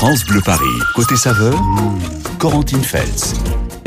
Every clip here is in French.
France Bleu Paris. Côté saveur, Corentine Feltz.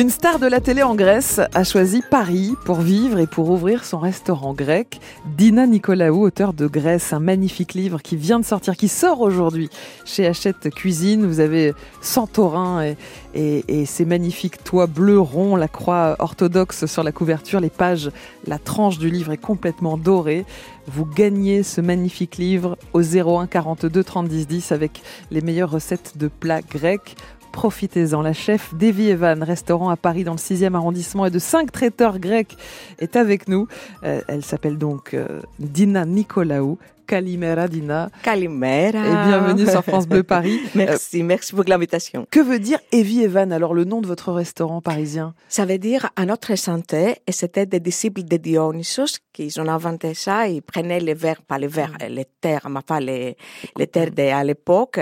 Une star de la télé en Grèce a choisi Paris pour vivre et pour ouvrir son restaurant grec. Dina Nicolaou, auteur de Grèce, un magnifique livre qui vient de sortir, qui sort aujourd'hui chez Hachette Cuisine. Vous avez Santorin et, et, et ces magnifiques toits bleus ronds, la croix orthodoxe sur la couverture, les pages, la tranche du livre est complètement dorée. Vous gagnez ce magnifique livre au 01 42 30 10 10 avec les meilleures recettes de plats grecs. Profitez-en. La chef Devi Evan, restaurant à Paris dans le 6e arrondissement et de 5 traiteurs grecs, est avec nous. Euh, elle s'appelle donc euh, Dina Nicolaou. Kalimera Dina. Kalimera. Et bienvenue sur France Bleu Paris. merci, euh, merci pour l'invitation. Que veut dire Evi Evan, alors le nom de votre restaurant parisien? Ça veut dire à notre santé, et c'était des disciples de Dionysos qui ont inventé ça, ils prenaient les verres, pas les verres, les terres, mais pas les, les terres de, à l'époque,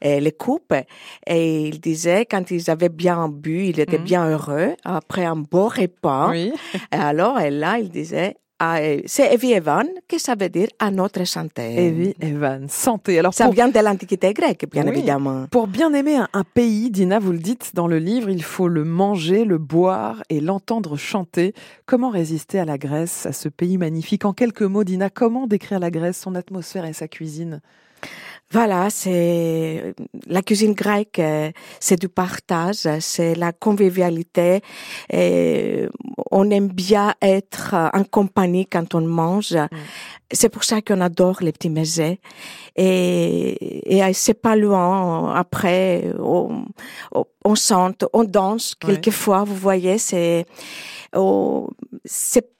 les coupes, et ils disaient quand ils avaient bien bu, ils étaient bien heureux, après un beau repas. Oui. Et alors, et là, ils disaient, c'est Evi Evan, que ça veut dire à notre santé. Evi Evan, santé. Alors ça pour... vient de l'Antiquité grecque, bien Oui. évidemment. Pour bien aimer un, un pays, Dina, vous le dites dans le livre, il faut le manger, le boire et l'entendre chanter. Comment résister à la Grèce, à ce pays magnifique? En quelques mots, Dina, comment décrire la Grèce, son atmosphère et sa cuisine? Voilà, c'est la cuisine grecque, euh, c'est du partage, c'est la convivialité. Et on aime bien être en compagnie quand on mange. C'est pour ça qu'on adore les petits mésés. Et, et c'est pas loin. Après, on, on chante, on danse. Ouais. Quelquefois, vous voyez, c'est, oh, c'est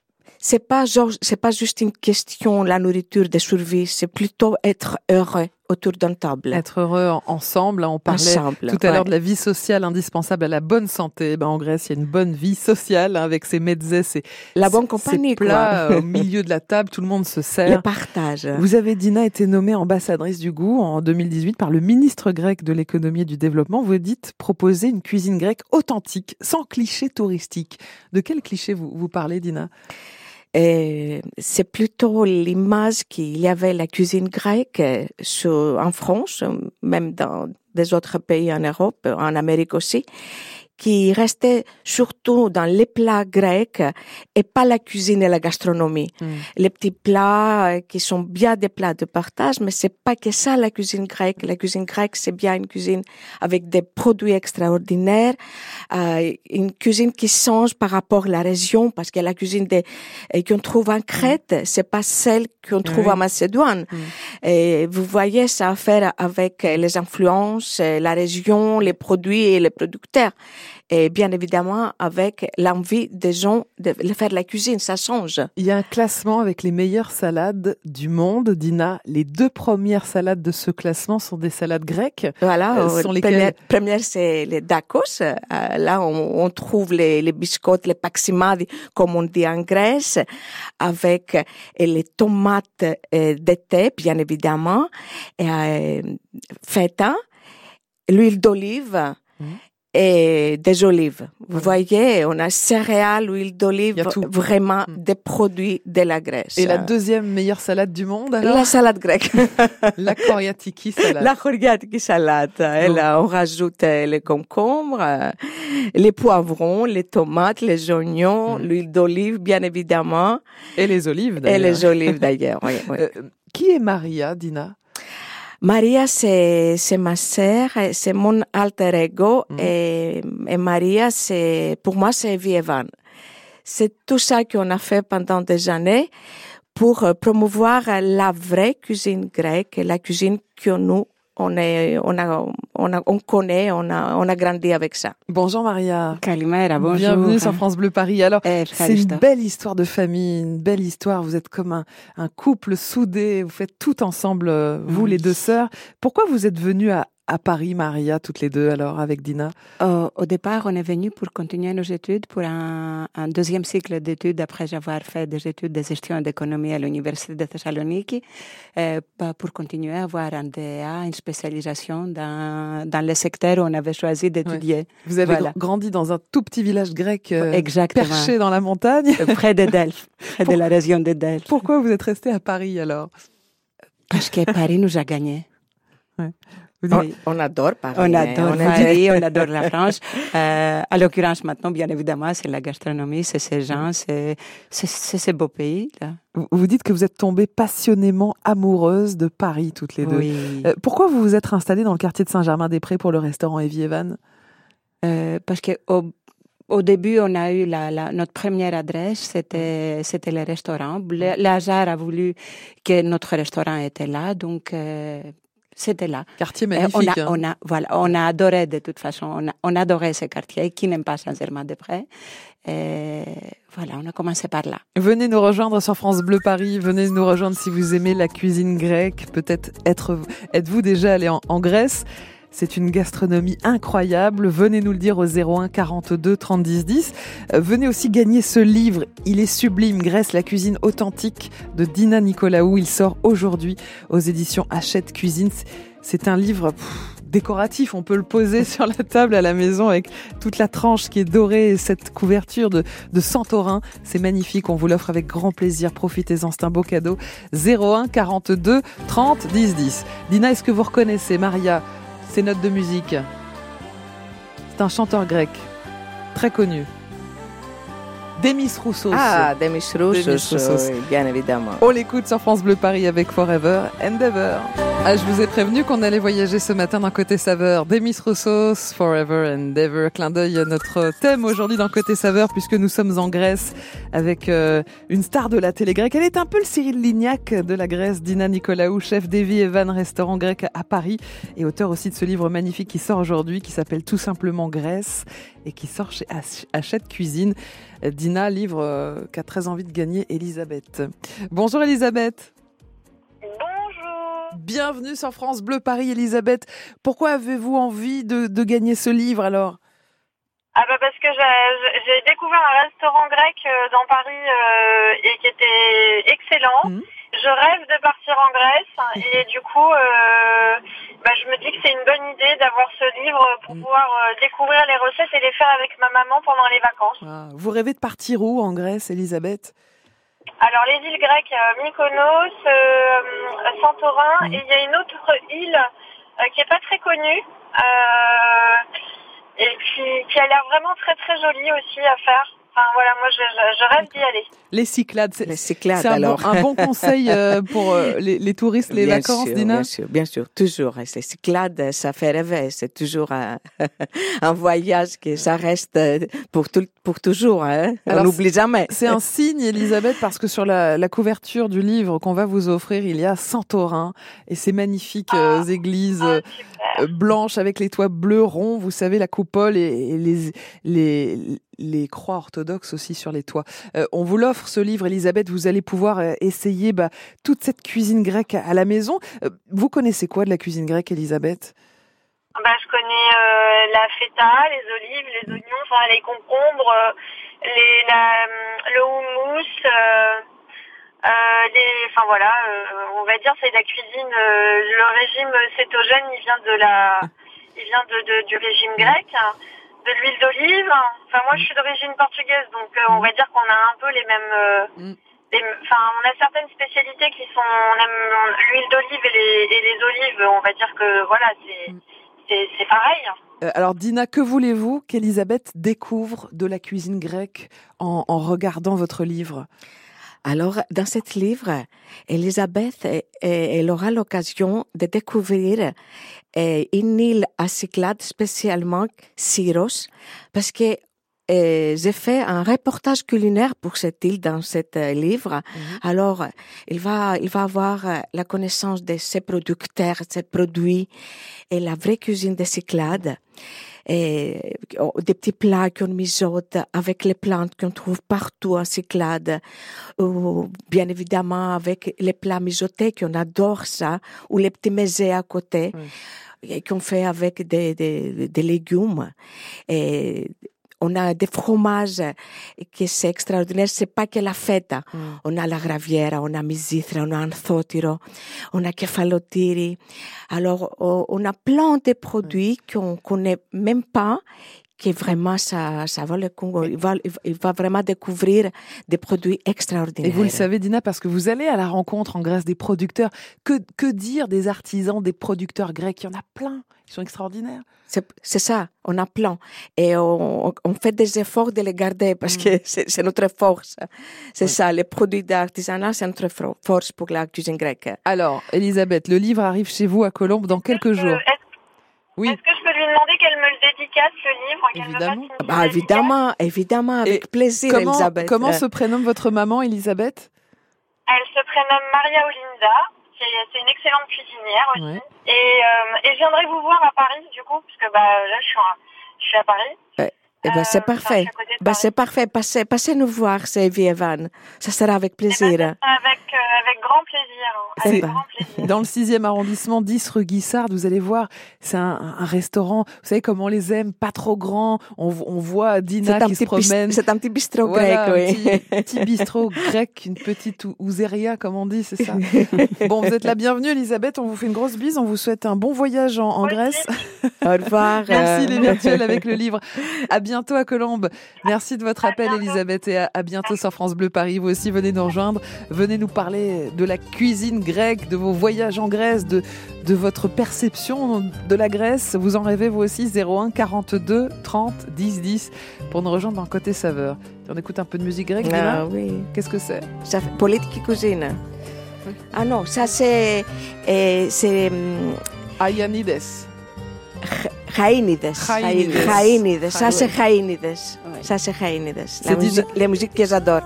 c'est pas genre, c'est pas juste une question la nourriture de survie, c'est plutôt être heureux autour d'une table. Être heureux en- ensemble, hein, on parlait Ensemble, tout à l'heure de la vie sociale indispensable à la bonne santé. Ben, en Grèce, il y a une bonne vie sociale hein, avec ses mezzés, ses, La bonne ces compagnie, plats quoi. euh, au milieu de la table, tout le monde se Le sert. partage. Vous avez, Dina, été nommée ambassadrice du goût en 2018 par le ministre grec de l'économie et du développement. Vous dites proposer une cuisine grecque authentique, sans clichés touristiques. De quel cliché vous, vous parlez, Dina? C'est plutôt l'image qu'il y avait la cuisine grecque euh, sur, en France, euh, même dans des autres pays en Europe, en Amérique aussi, qui restait surtout dans les plats grecs et pas la cuisine et la gastronomie. Les petits plats euh, qui sont bien des plats de partage, mais c'est pas que ça la cuisine grecque. La cuisine grecque, c'est bien une cuisine avec des produits extraordinaires, euh, une cuisine qui change par rapport à la région, parce que la cuisine des, euh, qu'on trouve en Crète, c'est pas celle qu'on trouve en Macédoine. Et vous voyez, ça a à faire avec les influences, la région, les produits et les producteurs. Et bien évidemment, avec l'envie des gens de faire de la cuisine, ça change. Il y a un classement avec les meilleures salades du monde. Dina, les deux premières salades de ce classement sont des salades grecques. Voilà, Euh, sont première, lesquelles première, c'est les dacos. Euh, là, on, on trouve les, les biscottes, les paximadi, comme on dit en Grèce, avec les tomates euh, d'été, bien évidemment, et, euh, feta, l'huile d'olive. Mhm. Et des olives. Vous voyez, on a céréales, huile d'olive, vraiment Mhm. des produits de la Grèce. Et la deuxième meilleure salade du monde, alors? La salade grecque. La coriatiki salade. La coriatique salade. Et là, on rajoute euh, les concombres, euh, les poivrons, les tomates, les oignons, Mm. l'huile d'olive, bien évidemment, Et les olives, et d'ailleurs. les olives d'ailleurs. oui, oui. Euh, qui est Maria, Dina? Maria, c'est, c'est ma sœur, c'est mon alter ego, Mhm. et, et Maria, c'est, pour moi, c'est Evie Evan. C'est tout ça qu'on a fait pendant des années pour euh, promouvoir la vraie cuisine grecque, la cuisine que nous, on, est, on, a, on, a, on connaît, on a, on a grandi avec ça. Bonjour Maria. Kalimera, bonjour. Bienvenue sur France Bleu Paris. Alors, eh, c'est une belle histoire de famille, une belle histoire. Vous êtes comme un, couple soudé, vous faites tout ensemble, euh, vous les deux sœurs. Pourquoi vous êtes venus à à Paris, Maria, toutes les deux, alors, avec Dina? Au, au départ, on est venu pour continuer nos études, pour un, un deuxième cycle d'études après avoir fait des études de gestion et d'économie à l'Université de Thessalonique, euh, pas pour continuer à avoir un DEA, une spécialisation dans, dans le secteur où on avait choisi d'étudier. Vous avez Voilà. gr- grandi dans un tout petit village grec euh, Exactement. perché dans la montagne? Près de Delphes, près de la région de Delphes. Pourquoi vous êtes resté à Paris alors? Parce que Paris nous a gagnés. Oui. On adore Paris. On adore Paris, on adore la France. Euh, à l'occurrence, maintenant, bien évidemment, c'est la gastronomie, c'est ces gens, c'est ces beaux pays. Là. Vous dites que vous êtes tombée passionnément amoureuse de Paris, toutes les deux. Oui. Euh, pourquoi vous vous êtes installée dans le quartier de Saint-Germain-des-Prés pour le restaurant Evie Evan euh, Parce que au, au, début, on a eu la, la, notre première adresse, c'était le restaurant. Le, hasard a voulu que notre restaurant était là, donc euh, c'était là. Quartier magnifique. On a, on a, voilà, on a adoré de toute façon, on, a, on adorait ce quartier. Qui n'aime pas Saint-Germain-des-Prés Et voilà, on a commencé par là. Venez nous rejoindre sur France Bleu Paris. Venez nous rejoindre si vous aimez la cuisine grecque. Peut-être être, êtes-vous déjà allé en, en Grèce c'est une gastronomie incroyable. Venez nous le dire au 01 42 30 10 10. Venez aussi gagner ce livre. Il est sublime. Grèce, la cuisine authentique de Dina Nicolaou. Il sort aujourd'hui aux éditions Hachette Cuisine. C'est un livre décoratif. On peut le poser sur la table à la maison avec toute la tranche qui est dorée et cette couverture de, de Santorin. C'est magnifique. On vous l'offre avec grand plaisir. Profitez-en. C'est un beau cadeau. 01 42 30 10 10. Dina, est-ce que vous reconnaissez Maria ses notes de musique. C'est un chanteur grec, très connu. Demis Roussos. Ah, Demis Roussos, bien évidemment. On l'écoute sur France Bleu Paris avec Forever Endeavor. Ah, je vous ai prévenu qu'on allait voyager ce matin d'un côté saveur. Demis Roussos, Forever Endeavor. Clin d'œil à notre thème aujourd'hui dans Côté saveur puisque nous sommes en Grèce avec euh, une star de la télé grecque. Elle est un peu le Cyril Lignac de la Grèce, Dina Nicolaou, chef d'Evie Evan, restaurant grec à Paris et auteur aussi de ce livre magnifique qui sort aujourd'hui qui s'appelle tout simplement Grèce et qui sort chez Hachette Cuisine. Dina, livre euh, qu'a très envie de gagner Elisabeth. Bonjour Elisabeth. Bonjour. Bienvenue sur France Bleu Paris Elisabeth. Pourquoi avez-vous envie de, de, gagner ce livre alors? Ah bah parce que j'ai découvert un restaurant grec euh, dans Paris euh, et qui était excellent. Mmh. Je rêve de partir en Grèce et du coup, euh, me dis que c'est une bonne idée d'avoir ce livre pour mm. pouvoir euh, découvrir les recettes et les faire avec ma maman pendant les vacances. Ah, vous rêvez de partir où en Grèce, Elisabeth? Alors les îles grecques, euh, Mykonos, euh, Santorin, mm. et il y a une autre île qui est pas très connue et qui, qui a l'air vraiment très très jolie aussi à faire. Enfin voilà, moi je, je rêve d'y aller. Les Cyclades, c'est, les Cyclades, c'est un, alors. Bon, un bon conseil euh, pour euh, les, les, touristes, les bien vacances, sûr, Dina Bien sûr, bien sûr, toujours. Les Cyclades, ça fait rêver. C'est toujours un, un voyage que ça reste pour, tout, pour toujours. Hein. Alors, On n'oublie jamais. C'est un signe, Elisabeth, parce que sur la, la, couverture du livre qu'on va vous offrir, il y a Santorin et ces magnifiques ah, euh, églises ah, blanches avec les toits bleus ronds, vous savez, la coupole et, et les, les les croix orthodoxes aussi sur les toits. Euh, on vous l'offre ce livre, Elisabeth. Vous allez pouvoir euh, essayer bah, toute cette cuisine grecque à la maison. Euh, vous connaissez quoi de la cuisine grecque, Elisabeth? Bah, je connais euh, la feta, les olives, les oignons, enfin les concombres, les, la, le houmous. les, enfin voilà, on va dire c'est de la cuisine. le régime cétogène, il vient de la, il vient de, de du régime grec de l'huile d'olive. Enfin, moi, je suis d'origine portugaise, donc euh, on va dire qu'on a un peu les mêmes. Euh, Mm. les- Enfin, on a certaines spécialités qui sont. On aime l'huile d'olive et les, et les olives. On va dire que voilà, c'est Mm. c'est c'est pareil. Euh, Alors Dina, que voulez-vous qu'Elisabeth découvre de la cuisine grecque en, en regardant votre livre? Alors, dans ce livre, Elisabeth, elle aura l'occasion de découvrir eh, une île à Cyclades, spécialement Syros, parce que eh, j'ai fait un reportage culinaire pour cette île dans ce euh, livre. Alors, il va, il va avoir euh, la connaissance de ses producteurs, ses produits et la vraie cuisine de Cyclades. Et oh, des petits plats qu'on mijote avec les plantes qu'on trouve partout en Cyclades, ou bien évidemment avec les plats mijotés qu'on adore ça, ou les petits mésés à côté, qu'on fait avec des, des, des légumes. Et on a des fromages qui c'est extraordinaire. C'est pas que la fête. On a la graviera, on a misitra, on a anthotiro, on a kefalotiri. Alors, on a plein de produits qu'on connaît même pas, qui vraiment, ça, ça va le coup. Il va, il va vraiment découvrir des produits extraordinaires. Et vous le savez, Dina, parce que vous allez à la rencontre en Grèce des producteurs. Que, que dire des artisans, des producteurs grecs? Il y en a plein. Ils sont extraordinaires. C'est ça, on a plein. Et on, on, fait des efforts de les garder parce que c'est notre force. C'est ça, les produits d'artisanat, c'est notre force pour la cuisine grecque. Alors, Elisabeth, le livre arrive chez vous à Colombe dans quelques jours. Oui. Est-ce que je peux lui demander qu'elle me le dédicace, ce livre Évidemment. bah, évidemment, évidemment, avec plaisir, comment, Elisabeth. Comment se prénomme votre maman, Elisabeth? Elle se prénomme Maria Olinda. C'est une excellente cuisinière aussi. Et, euh, et je viendrai vous voir à Paris, du coup, parce que bah, là, je suis, je suis à Paris. Eh ben, c'est euh, parfait. Ben, c'est parfait. Passez, passez nous voir, Sylvie Evan. Ça sera avec plaisir. Eh ben, avec, euh, avec grand plaisir. Hein. Avec grand plaisir. Dans le 6e arrondissement, 10 rue Guissard, vous allez voir, c'est un, un, restaurant, vous savez comment on les aime, pas trop grand. On, on voit Dina qui se promène. C'est un petit bistrot grec, oui. Un petit, bistrot grec, une petite ouzeria, comme on dit, c'est ça. bon, vous êtes la bienvenue, Elisabeth. On vous fait une grosse bise. On vous souhaite un bon voyage en, en Grèce. Au revoir. Merci, les virtuels avec le livre. À bientôt à Colombe. Merci de votre appel, Elisabeth, et à, bientôt sur France Bleu Paris. Vous aussi, venez nous rejoindre. Venez nous parler de la cuisine grecque, de vos voyages en Grèce, de, de votre perception de la Grèce. Vous en rêvez, vous aussi, 01 42 30 10 10 pour nous rejoindre dans Côté Saveur. On écoute un peu de musique grecque, Ah oui. Qu'est-ce que c'est? Politique cuisine. Ah non, ça c'est. C'est. Hum, Χαίνιδε. Χαίνιδε. Σα σε χαίνιδε. Σα σε και ζαντόρ.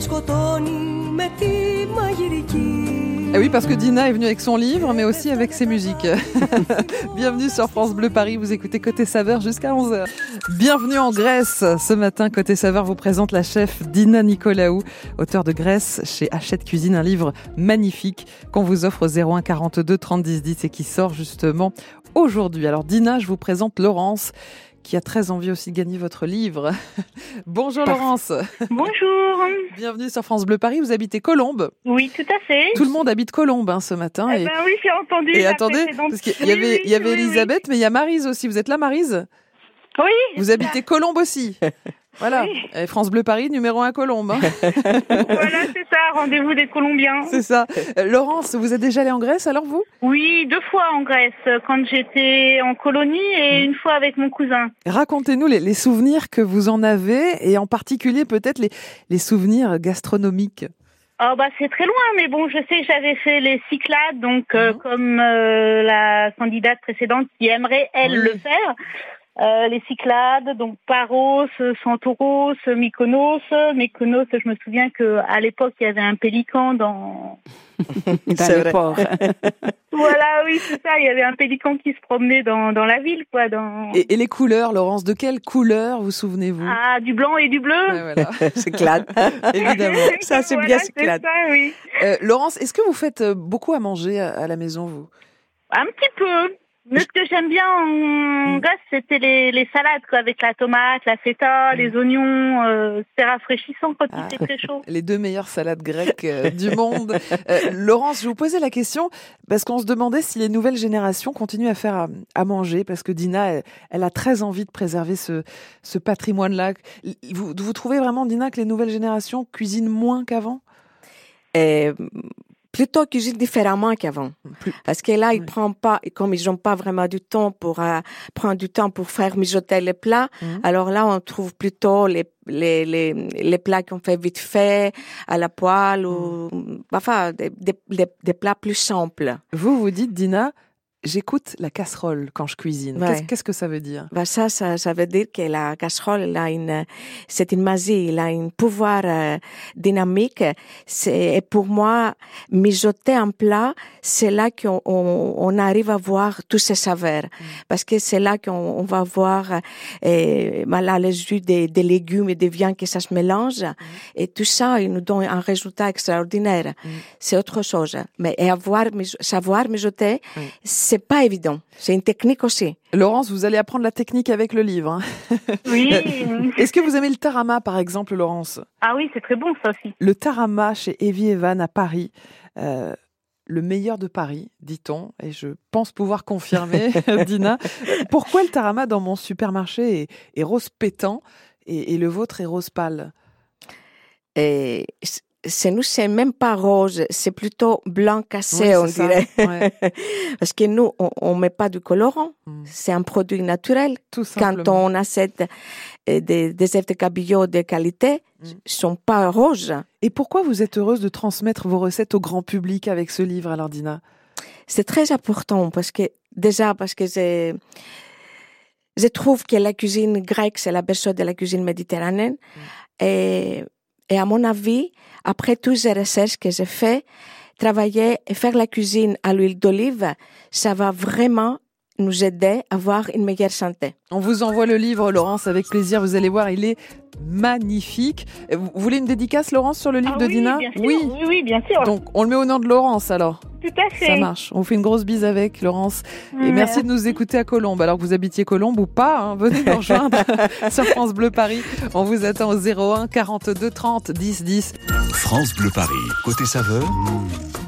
Σκοτώνει με τη μαγειρική. Et oui, parce que Dina est venue avec son livre, mais aussi avec ses musiques. Bienvenue sur France Bleu Paris, vous écoutez Côté Saveur jusqu'à 11h. Bienvenue en Grèce. Ce matin, Côté Saveur vous présente la chef Dina Nicolaou, auteur de Grèce chez Hachette Cuisine, un livre magnifique qu'on vous offre au 01 42 30 10 10 et qui sort justement aujourd'hui. Alors Dina, je vous présente Laurence qui a très envie aussi de gagner votre livre. Bonjour Laurence. Bonjour. Bienvenue sur France Bleu Paris. Vous habitez Colombe. Oui, tout à fait. Tout le monde habite Colombe hein, ce matin. Eh ben oui, j'ai entendu. Et attendez, parce qu'il y avait, il y avait Elisabeth, mais il y a Marise aussi. Vous êtes là, Marise? Oui. Vous habitez Colombe aussi. Voilà, France Bleu Paris, numéro 1 Colombe. Hein. voilà, c'est ça, rendez-vous des Colombiens. C'est ça. Euh, Laurence, vous êtes déjà allée en Grèce alors vous? Oui, deux fois en Grèce, quand j'étais en colonie et une fois avec mon cousin. Racontez-nous les, souvenirs que vous en avez et en particulier peut-être les, les souvenirs gastronomiques. Oh bah c'est très loin, mais bon, je sais que j'avais fait les Cyclades, donc euh, mhm. comme euh, la candidate précédente qui aimerait elle le faire. Euh, les Cyclades, donc Paros, Santoros, Mykonos. Mykonos, je me souviens que à l'époque il y avait un pélican dans. dans le port. voilà, oui, c'est ça. Il y avait un pélican qui se promenait dans, dans la ville, quoi. Dans... Et, les couleurs, Laurence, de quelle couleur vous souvenez-vous? Ah, du blanc et du bleu. Voilà. Cyclade. Évidemment. Ça, c'est bien Cyclade. Ça, oui. Euh, Laurence, est-ce que vous faites euh, beaucoup à manger à la maison, vous? Un petit peu. Mais ce que j'aime bien en Grèce, c'était les, les, salades, quoi, avec la tomate, la feta, mm. les oignons. Euh, c'est rafraîchissant quand il ah. fait très chaud. Les deux meilleures salades grecques euh, du monde. Euh, Laurence, je vous posais la question parce qu'on se demandait si les nouvelles générations continuent à faire à, manger, parce que Dina, elle, a très envie de préserver ce, ce patrimoine-là. Vous, vous trouvez vraiment, Dina, que les nouvelles générations cuisinent moins qu'avant? Plutôt cuisine différemment qu'avant. Parce que là, ils prennent pas, comme ils n'ont pas vraiment du temps pour euh, prendre du temps pour faire mijoter les plats, mhm. alors là, on trouve plutôt les, les, les, les plats qu'on fait vite fait, à la poêle, ou, mhm. enfin, des, des, des plats plus simples. Vous, vous dites, Dina, J'écoute la casserole quand je cuisine. Qu'est-ce que ça veut dire? Bah ça, ça, ça veut dire que la casserole, elle a une, c'est une magie, elle a un pouvoir euh, dynamique. C'est, et pour moi, mijoter un plat, c'est là qu'on on, on, arrive à voir tous ces saveurs, mm. parce que c'est là qu'on on va voir euh, là, les jus des, des, légumes et des viandes que ça se mélange, mm. et tout ça, il nous donne un résultat extraordinaire. Mm. C'est autre chose. Mais et avoir, savoir mijoter, c'est pas évident. C'est une technique aussi. Laurence, vous allez apprendre la technique avec le livre. Hein. Oui. Est-ce que vous aimez le tarama, par exemple, Laurence? Ah oui, c'est très bon ça aussi. Le tarama chez Evie Evan à Paris. Euh, le meilleur de Paris, dit-on, et je pense pouvoir confirmer, Dina. Pourquoi le tarama dans mon supermarché est, rose pétant et, le vôtre est rose pâle? Et c'est nous, c'est même pas rose, c'est plutôt blanc cassé, on dirait. Parce que nous, on, on met pas du colorant. Hmm. C'est un produit naturel. Tout Quand on achète euh, des, des œufs de cabillaud de qualité, mm. sont pas roses. Et pourquoi vous êtes heureuse de transmettre vos recettes au grand public avec ce livre, alors Dina? C'est très important parce que, déjà, parce que je, je trouve que la cuisine grecque, c'est la berceau de la cuisine méditerranéenne. Mm. Et, et à mon avis, après toutes les recherches que j'ai fait, travailler et faire la cuisine à l'huile d'olive, ça va vraiment nous aider à avoir une meilleure santé. On vous envoie le livre, Laurence, avec plaisir. Vous allez voir, il est magnifique. Vous voulez une dédicace, Laurence, sur le livre ah de Dina oui. oui, bien sûr. Donc, on le met au nom de Laurence, alors tout à fait. Ça marche. On fait une grosse bise avec Laurence. Et merci de nous écouter à Colombes. Alors que vous habitiez Colombes ou pas, hein, venez nous rejoindre sur France Bleu Paris. On vous attend au 01 42 30 10 10. France Bleu Paris. Côté saveur,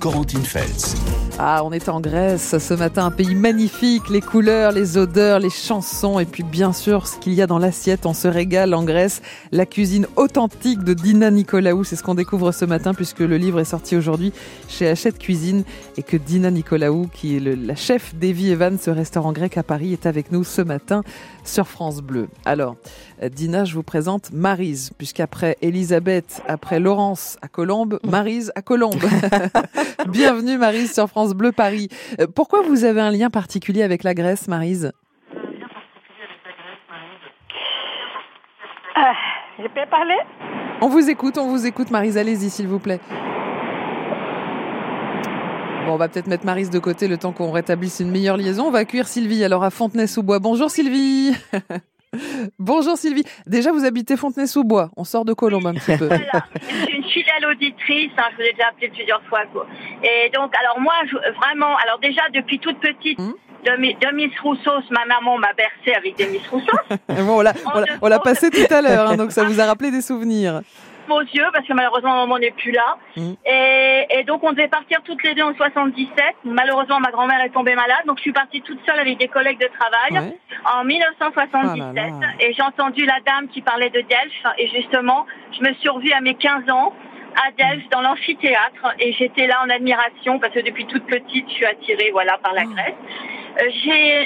Corentine Feltz. Ah, on est en Grèce ce matin, un pays magnifique, les couleurs, les odeurs, les chansons et puis bien sûr ce qu'il y a dans l'assiette. On se régale en Grèce. La cuisine authentique de Dina Nicolaou, c'est ce qu'on découvre ce matin puisque le livre est sorti aujourd'hui chez Hachette Cuisine et que Dina Nicolaou, qui est la chef d'Evie Evan, ce restaurant grec à Paris, est avec nous ce matin sur France Bleu. Alors, euh, Dina, je vous présente Marise, puisqu'après Elisabeth, après Laurence à Colombes, Marise à Colombes. Bienvenue Marise sur France Bleu Paris. Euh, pourquoi vous avez un lien particulier avec la Grèce, Marise? Ah, Je peux parler? On vous écoute, on vous écoute, Marise, allez-y s'il vous plaît. Bon, on va peut-être mettre Marise de côté le temps qu'on rétablisse une meilleure liaison. On va accueillir Sylvie alors à Fontenay-sous-Bois. Bonjour Sylvie Bonjour Sylvie. Déjà, vous habitez Fontenay-sous-Bois. On sort de Colombe un petit peu. Voilà. Je suis une fidèle auditrice. Hein, je vous ai déjà appelé plusieurs fois. Et donc, alors moi, vraiment, alors déjà, depuis toute petite, hmm de, Miss Rousseau, ma maman m'a bercé avec des Miss Rousseau. bon, on l'a passé tout à l'heure, hein, donc ça vous a rappelé des souvenirs aux yeux parce que malheureusement maman n'est plus là. Mm. Et, donc on devait partir toutes les deux en 77. Malheureusement ma grand-mère est tombée malade, donc je suis partie toute seule avec des collègues de travail en 1977. Et j'ai entendu la dame qui parlait de Delphes et justement je me suis revue à mes 15 ans à Delphes dans l'amphithéâtre et j'étais là en admiration parce que depuis toute petite je suis attirée voilà par la oh. Grèce.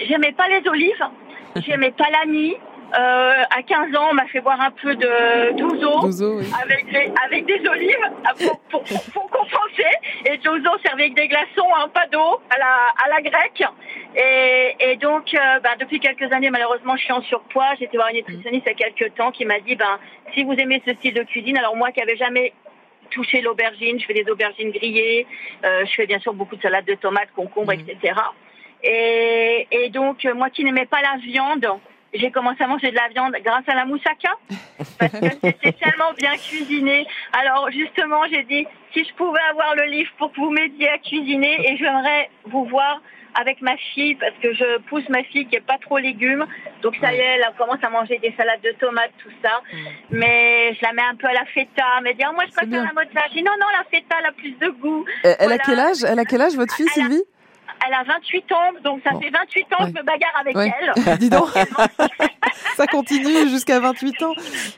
J'aimais pas les olives, j'aimais pas l'ami, euh, à 15 ans, on m'a fait boire un peu de d'ouzo avec, des, avec des olives euh, pour, pour, pour, compenser. Et d'ouzo servait avec des glaçons, un pas d'eau à la, à la grecque. Et, et donc, euh, bah, depuis quelques années, malheureusement, je suis en surpoids. J'ai été voir une nutritionniste il y a quelques temps qui m'a dit, ben, si vous aimez ce style de cuisine, alors moi qui avais jamais touché l'aubergine, je fais des aubergines grillées, euh, je fais bien sûr beaucoup de salades de tomates, concombres, mmh. etc. Et, et donc, moi qui n'aimais pas la viande, j'ai commencé à manger de la viande grâce à la moussaka parce que c'était tellement bien cuisiné. Alors justement, j'ai dit si je pouvais avoir le livre pour que vous m'aidiez à cuisiner et j'aimerais vous voir avec ma fille parce que je pousse ma fille qui est pas trop légumes. Donc ça y est, elle commence à manger des salades de tomates, tout ça. Mm. Mais je la mets un peu à la feta. Me dit oh, moi je préfère la dis non non la feta elle a plus de goût. Elle, a quel âge Elle a quel âge votre fille Sylvie? Elle a 28 ans, donc ça fait 28 ans que je me bagarre avec elle. Dis donc, ça continue jusqu'à 28 ans.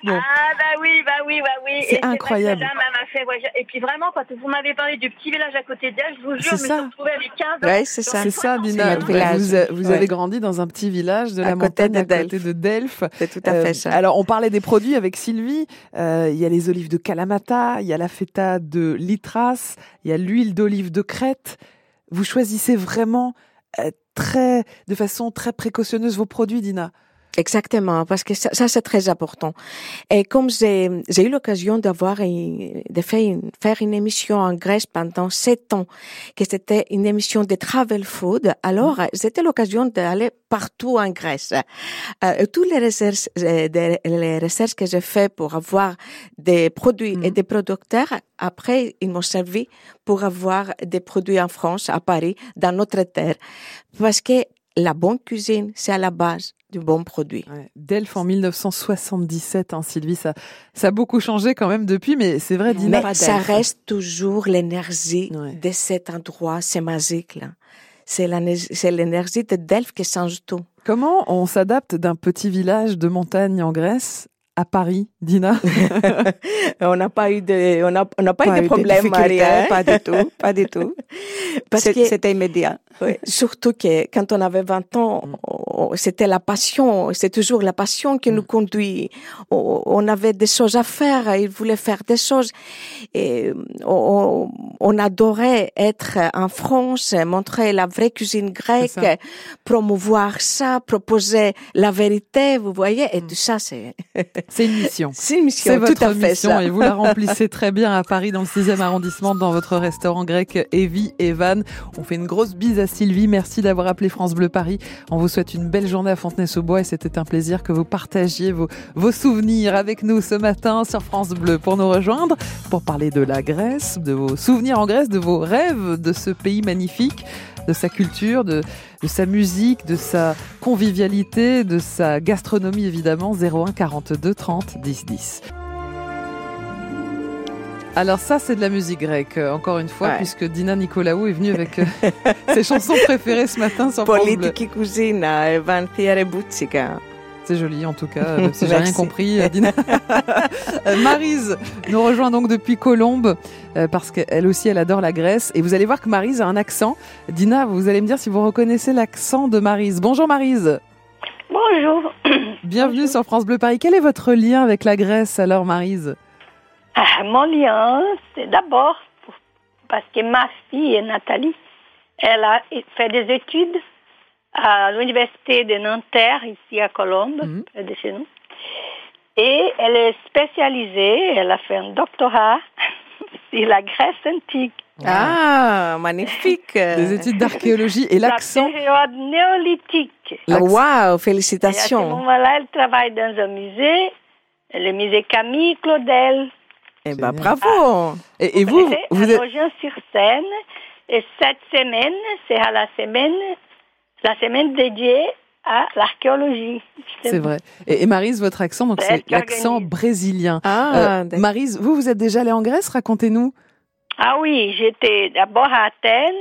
Ah bah oui, bah oui, bah oui. C'est incroyable. fait, Et puis vraiment, quand vous m'avez parlé du petit village à côté d'elle, je vous jure, je me suis retrouvée avec 15 ans. Oui, c'est ça. C'est ça, Dina. Vous, avez grandi dans un petit village de la montagne à côté de Delphes. C'est tout à fait euh, ça. Alors, on parlait des produits avec Sylvie. Euh, il y a les olives de Kalamata, il y a la feta de Litras, il y a l'huile d'olive de Crète. Vous choisissez vraiment euh, très, de façon très précautionneuse vos produits, Dina. Exactement, parce que ça, c'est très important. Et comme j'ai eu l'occasion d'avoir de faire une, émission en Grèce pendant sept ans, que c'était une émission de travel food, alors mm. c'était l'occasion d'aller partout en Grèce. Euh, tous les recherches, euh, les recherches que j'ai fait pour avoir des produits et mm. des producteurs, après ils m'ont servi pour avoir des produits en France, à Paris, dans notre terre, parce que la bonne cuisine, c'est à la base du bon produit. Ouais. Delphes en 1977, hein, Sylvie, ça, ça a beaucoup changé quand même depuis, mais c'est vrai, Dina. Mais ça reste toujours l'énergie ouais. de cet endroit, c'est magique là. C'est l'énergie de Delphes qui change tout. Comment on s'adapte d'un petit village de montagne en Grèce à Paris, Dina On n'a pas eu de, on n'a pas, pas, eu de problème, Maria. Pas du tout, pas du tout. Parce que c'était immédiat. Surtout que quand on avait 20 ans, mm. c'était la passion, c'est toujours la passion qui nous mm. conduit. On avait des choses à faire, il voulait faire des choses. Et on, on adorait être en France, montrer la vraie cuisine grecque, promouvoir ça, proposer la vérité, vous voyez, et mm. tout ça, c'est... C'est une mission. C'est une mission, tout votre à fait mission, ça. et vous la remplissez très bien à Paris, dans le 6e arrondissement, dans votre restaurant grec Evie Evan. On fait une grosse bise à Sylvie. Merci d'avoir appelé France Bleu Paris. On vous souhaite une belle journée à Fontenay-sous-Bois et c'était un plaisir que vous partagiez vos, vos souvenirs avec nous ce matin sur France Bleu pour nous rejoindre, pour parler de la Grèce, de vos souvenirs en Grèce, de vos rêves de ce pays magnifique de sa culture, de, de, sa musique, de sa convivialité, de sa gastronomie évidemment. 01 42 30 10 10. Alors ça, c'est de la musique grecque, encore une fois, ouais. puisque Dina Nicolaou est venue avec ses chansons préférées ce matin sur Politiki cucina, Evantiere Boutsica. C'est joli en tout cas, si j'ai rien compris. Dina. Marise nous rejoint donc depuis Colombe parce qu'elle aussi elle adore la Grèce et vous allez voir que Marise a un accent. Dina, vous allez me dire si vous reconnaissez l'accent de Marise. Bonjour Marise. Bonjour. Bienvenue Bonjour. sur France Bleu Paris. Quel est votre lien avec la Grèce alors Marise ah, Mon lien, c'est d'abord parce que ma fille Nathalie, elle a fait des études à l'université de Nanterre, ici à Colombe, Mhm. près de chez nous. Et elle est spécialisée, elle a fait un doctorat sur la Grèce antique. Ah, magnifique. Des études d'archéologie et l'accent. La période néolithique. Ah, Waouh, Et à ce félicitations. moment-là, elle travaille dans un musée, le musée Camille Claudel. Eh Génial. bravo. Et, et vous, vous à êtes... Nogent-sur-Seine. Et cette semaine, c'est à la semaine, la semaine dédiée à l'archéologie. C'est vrai. Et, et Marise, votre accent, donc C'est elle l'accent brésilien. Ah, Euh. Marise, vous, vous êtes déjà allée en Grèce Racontez-nous. Ah oui, j'étais d'abord à Athènes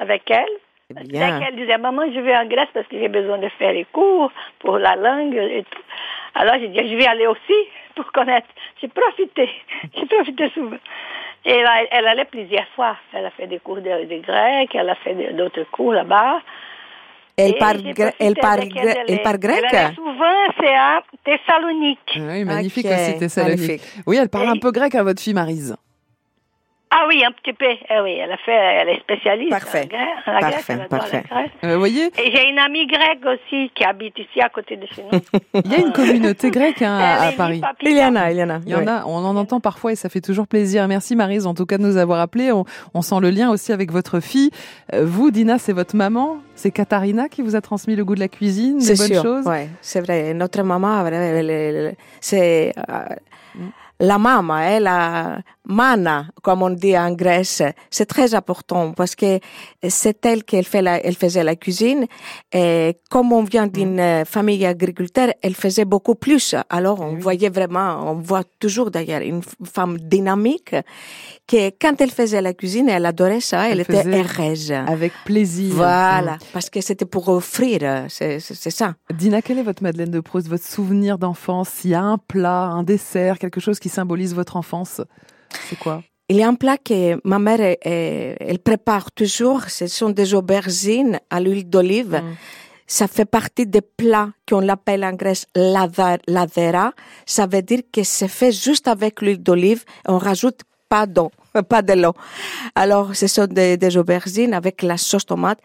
avec elle. Eh bien. qu'elle disait, maman, je vais en Grèce parce que j'ai besoin de faire les cours pour la langue et tout. Alors j'ai dit, je vais aller aussi pour connaître. J'ai profité, j'ai profité souvent. Et elle, elle allait plusieurs fois. Elle a fait des cours de, de grec, elle a fait d'autres cours là-bas. Elle Et parle, elle parle, elle parle grec Elle souvent, c'est à Thessalonique. Oui, magnifique Ok, aussi, Thessalonique. magnifique. Oui, elle parle un peu grec à votre fille Marise. Ah oui, un petit peu. Eh oui, elle a fait, elle est spécialiste. Parfait. En Grèce, en Grèce, Parfait, parfait. la Grèce. Euh, Vous voyez, Et j'ai une amie grecque aussi qui habite ici à côté de chez nous. il y a une communauté grecque hein, à, à est Paris. papita. Il y en a, il y en a. Il y en ouais. a, on en entend parfois et ça fait toujours plaisir. Merci Marise en tout cas de nous avoir appelés. On, on sent le lien aussi avec votre fille. Euh, vous, Dina, c'est votre maman. C'est Katharina qui vous a transmis le goût de la cuisine, C'est bonnes sûr. choses. Ouais, c'est vrai. Notre maman, c'est euh, la maman, elle, la mana, comme on dit en Grèce. C'est très important parce que c'est elle qui fait la, elle faisait la cuisine. Et comme on vient d'une famille agriculteur, elle faisait beaucoup plus. Alors, on oui. voyait vraiment, on voit toujours d'ailleurs une femme dynamique qui, quand elle faisait la cuisine, elle adorait ça. Elle, Elle était heureuse. Avec plaisir. Voilà, parce que c'était pour offrir, c'est ça. Dina, quelle est votre Madeleine de Proust, votre souvenir d'enfance? S'il y a un plat, un dessert, quelque chose qui symbolise votre enfance, c'est quoi? Il y a un plat que ma mère, elle, prépare toujours, ce sont des aubergines à l'huile d'olive. Mm. Ça fait partie des plats qu'on l'appelle en Grèce lavera. Ça veut dire que c'est fait juste avec l'huile d'olive. On rajoute pas d'eau, pas de l'eau. Alors, ce sont des, des aubergines avec la sauce tomate,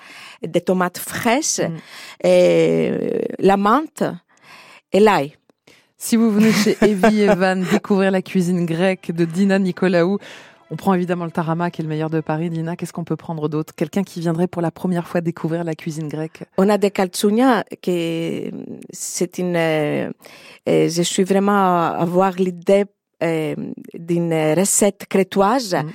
des tomates fraîches, et euh, la menthe et l'ail. Si vous venez chez Evie Evan découvrir la cuisine grecque de Dina Nicolaou, on prend évidemment le tarama qui est le meilleur de Paris. Dina, qu'est-ce qu'on peut prendre d'autre? Quelqu'un qui viendrait pour la première fois découvrir la cuisine grecque? On a des calzugnas qui c'est une. euh, euh, je suis vraiment à avoir l'idée euh, d'une recette crétoise. Mhm.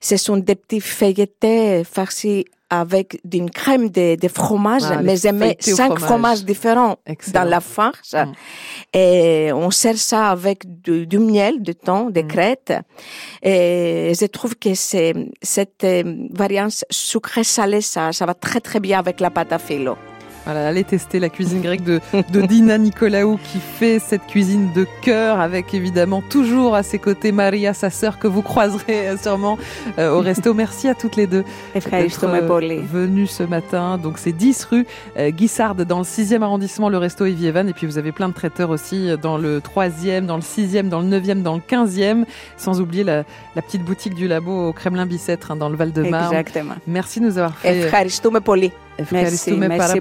Ce sont des petits feuilletés farcis avec d'une crème de, de fromage, Ah, mais au cinq fromage. fromages différents Excellent. dans la farce. Mm. Et on sert ça avec du, du miel, du thon, Mm. des crêtes. Et je trouve que c'est, cette euh, variante sucré-salé, ça, ça va très très bien avec la pâte à filo. Voilà, allez tester la cuisine grecque de, de Dina Nicolaou qui fait cette cuisine de cœur avec évidemment toujours à ses côtés Maria, sa sœur que vous croiserez euh, sûrement euh, au resto. Merci à toutes les deux d'être euh, venues ce matin. Donc c'est 10 rue euh, Guissarde dans le 6e arrondissement, le resto Evievan. Et puis vous avez plein de traiteurs aussi euh, dans le 3e, dans le 6e, dans le 9e, dans le 15e. Sans oublier la, la petite boutique du labo au Kremlin-Bicêtre hein, dans le Val-de-Marne. Exactement. Merci de nous avoir fait... Merci, merci.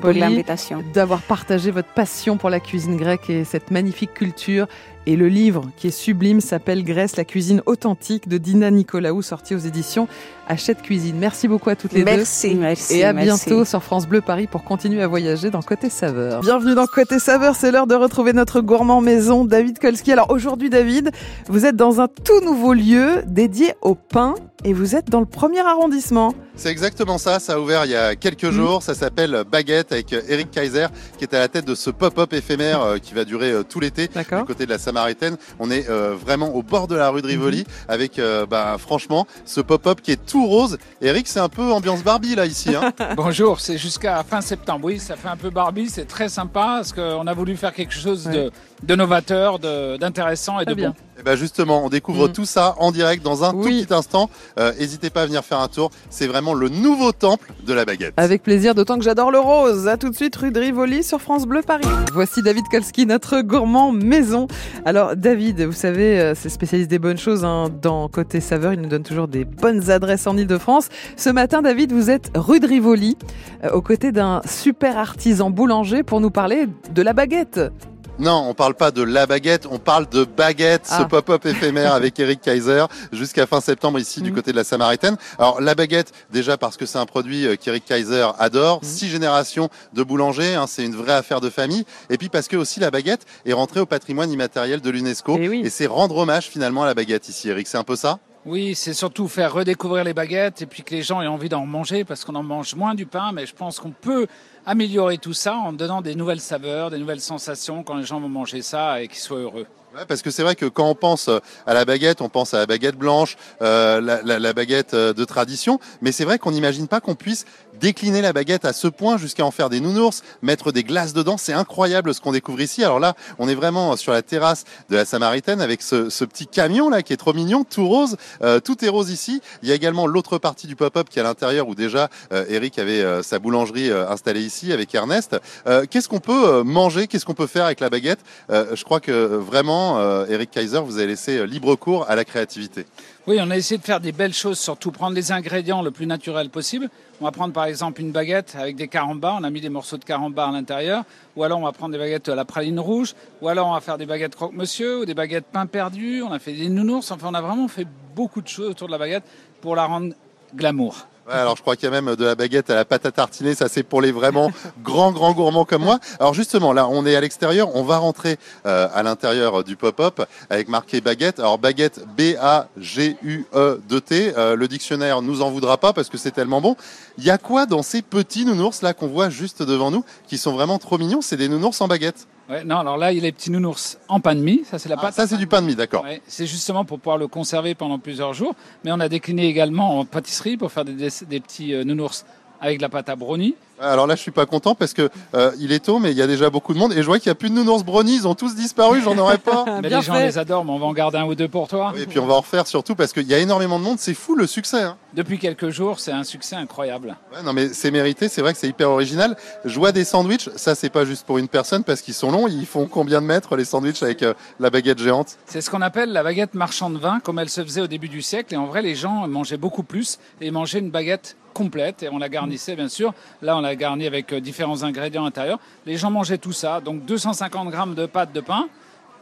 D'avoir partagé votre passion pour la cuisine grecque et cette magnifique culture. Et le livre qui est sublime s'appelle Grèce, la cuisine authentique de Dina Nicolaou, sorti aux éditions Hachette Cuisine. Merci beaucoup à toutes les deux. Merci. Merci. Et à merci. bientôt sur France Bleu Paris pour continuer à voyager dans Côté Saveur. Bienvenue dans Côté Saveur, c'est l'heure de retrouver notre gourmand maison, David Kolski. Alors aujourd'hui, David, vous êtes dans un tout nouveau lieu dédié au pain et vous êtes dans le premier arrondissement. C'est exactement ça, ça a ouvert il y a quelques Mhm. jours, ça s'appelle Baguette avec Eric Kaiser qui est à la tête de ce pop-up éphémère euh, qui va durer euh, tout l'été D'accord du côté de la Samaritaine. On est euh, vraiment au bord de la rue de Rivoli Mhm. avec bah, franchement ce pop-up qui est tout rose. Eric, c'est un peu ambiance Barbie là ici. Hein. Bonjour, c'est jusqu'à fin septembre. Oui, ça fait un peu Barbie, c'est très sympa parce qu'on a voulu faire quelque chose de, de novateur, de- d'intéressant et Très de bien. bon. Et ben justement, on découvre Mhm. tout ça en direct dans un tout petit instant. Euh, N'hésitez pas à venir faire un tour. C'est vraiment le nouveau temple de la baguette. Avec plaisir, d'autant que j'adore le rose. À tout de suite, rue de Rivoli sur France Bleu Paris. Voici David Kolski, notre gourmand maison. Alors, David, vous savez, euh, c'est spécialiste des bonnes choses hein, dans Côté Saveur. Il nous donne toujours des bonnes adresses en Ile-de-France. Ce matin, David, vous êtes rue de Rivoli, euh, aux côtés d'un super artisan boulanger pour nous parler de la baguette. Non, on parle pas de la baguette, on parle de baguette, ce Ah. pop-up éphémère avec Eric Kaiser jusqu'à fin septembre ici du Mhm. côté de la Samaritaine. Alors la baguette, déjà parce que c'est un produit euh, qu'Eric Kaiser adore, Mhm. six générations de boulangers, hein, c'est une vraie affaire de famille. Et puis parce que aussi la baguette est rentrée au patrimoine immatériel de l'UNESCO. Eh oui. Et c'est rendre hommage finalement à la baguette ici, Eric. C'est un peu ça? Oui, c'est surtout faire redécouvrir les baguettes et puis que les gens aient envie d'en manger parce qu'on en mange moins du pain, mais je pense qu'on peut améliorer tout ça en donnant des nouvelles saveurs, des nouvelles sensations quand les gens vont manger ça et qu'ils soient heureux. Parce que c'est vrai que quand on pense euh, à la baguette, on pense à la baguette blanche, euh, la baguette euh, de tradition, mais c'est vrai qu'on n'imagine pas qu'on puisse décliner la baguette à ce point jusqu'à en faire des nounours, mettre des glaces dedans. C'est incroyable ce qu'on découvre ici. Alors là, on est vraiment sur la terrasse de la Samaritaine avec ce, petit camion là qui est trop mignon, tout rose. Euh, tout est rose ici. Il y a également l'autre partie du pop-up qui est à l'intérieur où déjà euh, Eric avait euh, sa boulangerie euh, installée ici avec Ernest. Qu'est-ce qu'on peut manger? Qu'est-ce qu'on peut faire avec la baguette? Je crois que vraiment, Eric Kaiser, vous avez laissé libre cours à la créativité. Oui, on a essayé de faire des belles choses, surtout prendre des ingrédients le plus naturel possible. On va prendre par exemple une baguette avec des carambas, on a mis des morceaux de carambas à l'intérieur, ou alors on va prendre des baguettes à la praline rouge, ou alors on va faire des baguettes croque-monsieur, ou des baguettes pain perdu, on a fait des nounours, enfin on a vraiment fait beaucoup de choses autour de la baguette pour la rendre glamour. Ouais, alors je crois qu'il y a même de la baguette à la pâte à tartiner, ça c'est pour les vraiment grands grands gourmands comme moi. Alors justement là on est à l'extérieur, on va rentrer euh, à l'intérieur du pop-up avec marqué baguette. Alors baguette B A G U E 2 T. Euh, le dictionnaire nous en voudra pas parce que c'est tellement bon. Il y a quoi dans ces petits nounours là qu'on voit juste devant nous qui sont vraiment trop mignons? C'est des nounours en baguette. Ouais, non, alors là il y a les petits nounours en pain de mie, ça c'est la Ah, pâte. ça c'est du pain de mie, d'accord. Ouais, c'est justement pour pouvoir le conserver pendant plusieurs jours. Mais on a décliné également en pâtisserie pour faire des, des- des petits euh, nounours avec de la pâte à brownie. Alors là, je suis pas content parce que euh, il est tôt, mais il y a déjà beaucoup de monde et je vois qu'il y a plus de nounours brownies, ils ont tous disparu, j'en aurais pas. Mais Bien les gens les adorent, mais on va en garder un ou deux pour toi. Et puis on va en refaire surtout parce qu'il y a énormément de monde, c'est fou le succès. Hein. Depuis quelques jours, c'est un succès incroyable. Ouais, non mais c'est mérité, c'est vrai que c'est hyper original. Je vois des sandwichs, ça c'est pas juste pour une personne parce qu'ils sont longs, ils font combien de mètres les sandwichs avec euh, la baguette géante? C'est ce qu'on appelle la baguette marchand de vin, comme elle se faisait au début du siècle. Et en vrai, les gens mangeaient beaucoup plus et mangeaient une baguette complète. Et on la garnissait, bien sûr. Là, on l'a garnie avec euh, différents ingrédients intérieurs. Les gens mangeaient tout ça. Donc 250 grammes de pâte de pain,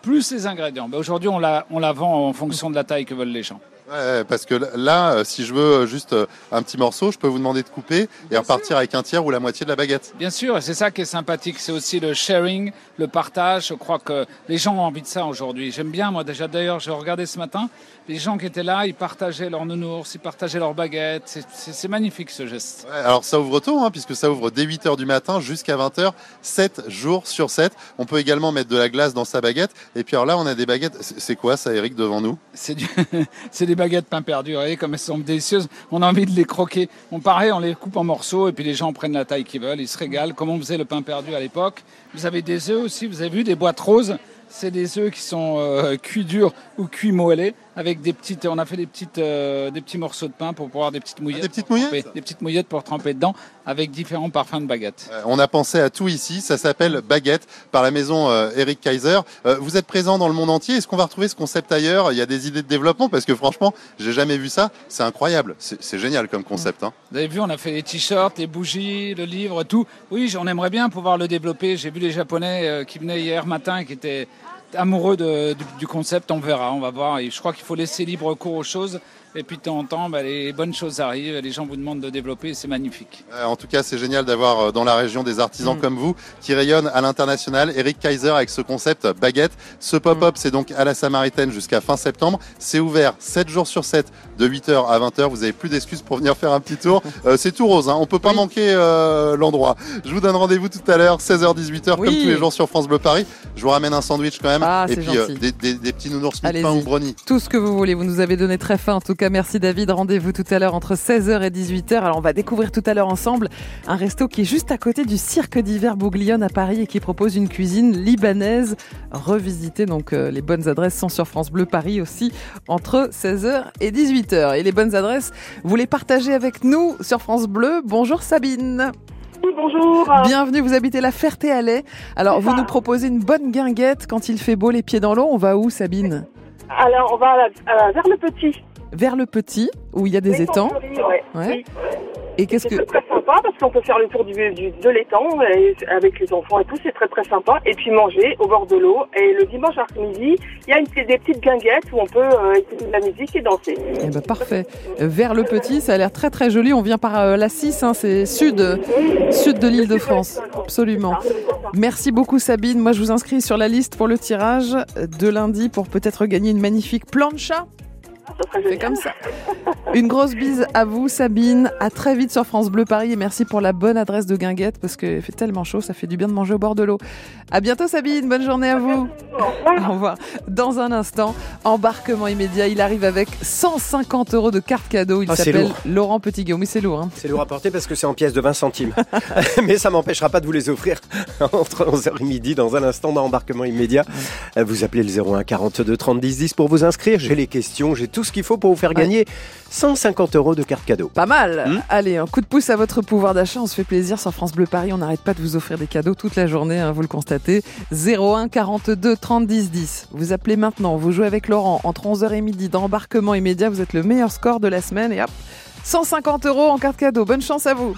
plus les ingrédients. Ben, Aujourd'hui, on la, on la vend en fonction de la taille que veulent les gens. Ouais, parce que là, euh, si je veux euh, juste euh, un petit morceau, je peux vous demander de couper et repartir avec un tiers ou la moitié de la baguette. Bien sûr, c'est ça qui est sympathique, c'est aussi le sharing, le partage. Je crois que les gens ont envie de ça aujourd'hui. J'aime bien, moi déjà d'ailleurs, j'ai regardé ce matin, les gens qui étaient là, ils partageaient leurs nounours, ils partageaient leurs baguettes. C'est- magnifique ce geste. Ouais, alors ça ouvre tôt, hein, puisque ça ouvre dès 8h du matin jusqu'à 20h, 7 jours sur 7. On peut également mettre de la glace dans sa baguette. Et puis alors là, on a des baguettes. C'est quoi ça, Eric, devant nous? C'est du- des baguettes pain perdu, vous voyez comme elles sont délicieuses. On a envie de les croquer. On pareil, on les coupe en morceaux et puis les gens prennent la taille qu'ils veulent. Ils se régalent, comme on faisait le pain perdu à l'époque. Vous avez des œufs aussi, vous avez vu des boîtes roses. C'est des œufs qui sont euh, cuits durs ou cuits moellés avec des petites. On a fait des petites, euh, des petits morceaux de pain pour pouvoir des petites mouillettes. des petites mouillettes tremper- Des petites mouillettes pour tremper dedans avec différents parfums de baguettes. Euh, On a pensé à tout ici. Ça s'appelle Baguette par la maison euh, Eric Kaiser. Vous êtes présent dans le monde entier. Est-ce qu'on va retrouver ce concept ailleurs? Il y a des idées de développement parce que franchement, j'ai jamais vu ça. C'est incroyable. C'est génial comme concept. Hein. Vous avez vu, on a fait les t-shirts, les bougies, le livre, tout. Oui, on aimerait bien pouvoir le développer. J'ai vu les Japonais qui venaient hier matin, qui étaient amoureux de- du, concept. On verra, on va voir. Et je crois qu'il faut laisser libre cours aux choses. Et puis de temps en temps, bah, les bonnes choses arrivent. Les gens vous demandent de développer. C'est magnifique. Euh, En tout cas, c'est génial d'avoir euh, dans la région des artisans comme vous qui rayonnent à l'international. Eric Kaiser avec ce concept baguette. Ce pop-up, c'est donc à la Samaritaine jusqu'à fin septembre. C'est ouvert 7 jours sur 7 de 8h à 20h. Vous avez plus d'excuses pour venir faire un petit tour. Euh, c'est tout rose, hein. on peut pas manquer euh, l'endroit. Je vous donne rendez-vous tout à l'heure, 16h-18h, comme tous les jours sur France Bleu Paris. Je vous ramène un sandwich quand même. Ah, Et puis euh, des, des- des petits nounours pain ou brownie. Tout ce que vous voulez, vous nous avez donné très faim. En tout cas, merci David. Rendez-vous tout à l'heure entre 16h et 18h. Alors, on va découvrir tout à l'heure ensemble un resto qui est juste à côté du cirque d'hiver Bouglione à Paris et qui propose une cuisine libanaise revisitée. Donc, euh, les bonnes adresses sont sur France Bleu Paris aussi entre 16h et 18h. Et les bonnes adresses, vous les partagez avec nous sur France Bleu. Bonjour Sabine. Oui, bonjour. Bienvenue, vous habitez la Ferté-Alais. Alors, vous nous proposez une bonne guinguette quand il fait beau les pieds dans l'eau. On va où Sabine? Alors, on va à la- à- vers le petit. Vers le petit, où il y a des Oui, étangs. Montfleury, ouais. Ouais. Oui. Et qu'est-ce que C'est très sympa parce qu'on peut faire le tour du, du- de l'étang avec les enfants et tout, c'est très très sympa. Et puis manger au bord de l'eau. Et le dimanche après-midi, il y a une, des petites guinguettes où on peut euh, écouter de la musique et danser. Eh ben, parfait. Vers le petit, ça a l'air très très joli. On vient par euh, la 6, hein, c'est sud, sud de l'île de France. Absolument. Merci beaucoup Sabine. Moi je vous inscris sur la liste pour le tirage de lundi pour peut-être gagner une magnifique plancha. C'est comme ça. Une grosse bise à vous Sabine. À très vite sur France Bleu Paris et merci pour la bonne adresse de Guinguette parce qu'il fait tellement chaud, ça fait du bien de manger au bord de l'eau. À bientôt Sabine, bonne journée à vous. Au revoir. Dans un instant, embarquement immédiat. Il arrive avec 150 euros de carte cadeau. Il Ah, c'est s'appelle lourd. Laurent Petit-Guillaume. Oui, c'est lourd. hein. C'est lourd à porter parce que c'est en pièces de 20 centimes. Mais ça m'empêchera pas de vous les offrir entre 11h et midi dans un instant dans embarquement immédiat. Vous appelez le 01 42 30 10 10 pour vous inscrire. J'ai les questions, j'ai tout ce qu'il faut pour vous faire gagner 150 euros de carte cadeau. Pas mal. Hmm Allez, un coup de pouce à votre pouvoir d'achat. On se fait plaisir sur France Bleu Paris. On n'arrête pas de vous offrir des cadeaux toute la journée, hein, vous le constatez. 01 42 30 10 10. Vous appelez maintenant. Vous jouez avec Laurent entre 11h et midi dans embarquement immédiat. Vous êtes le meilleur score de la semaine et hop, 150 euros en carte cadeau. Bonne chance à vous.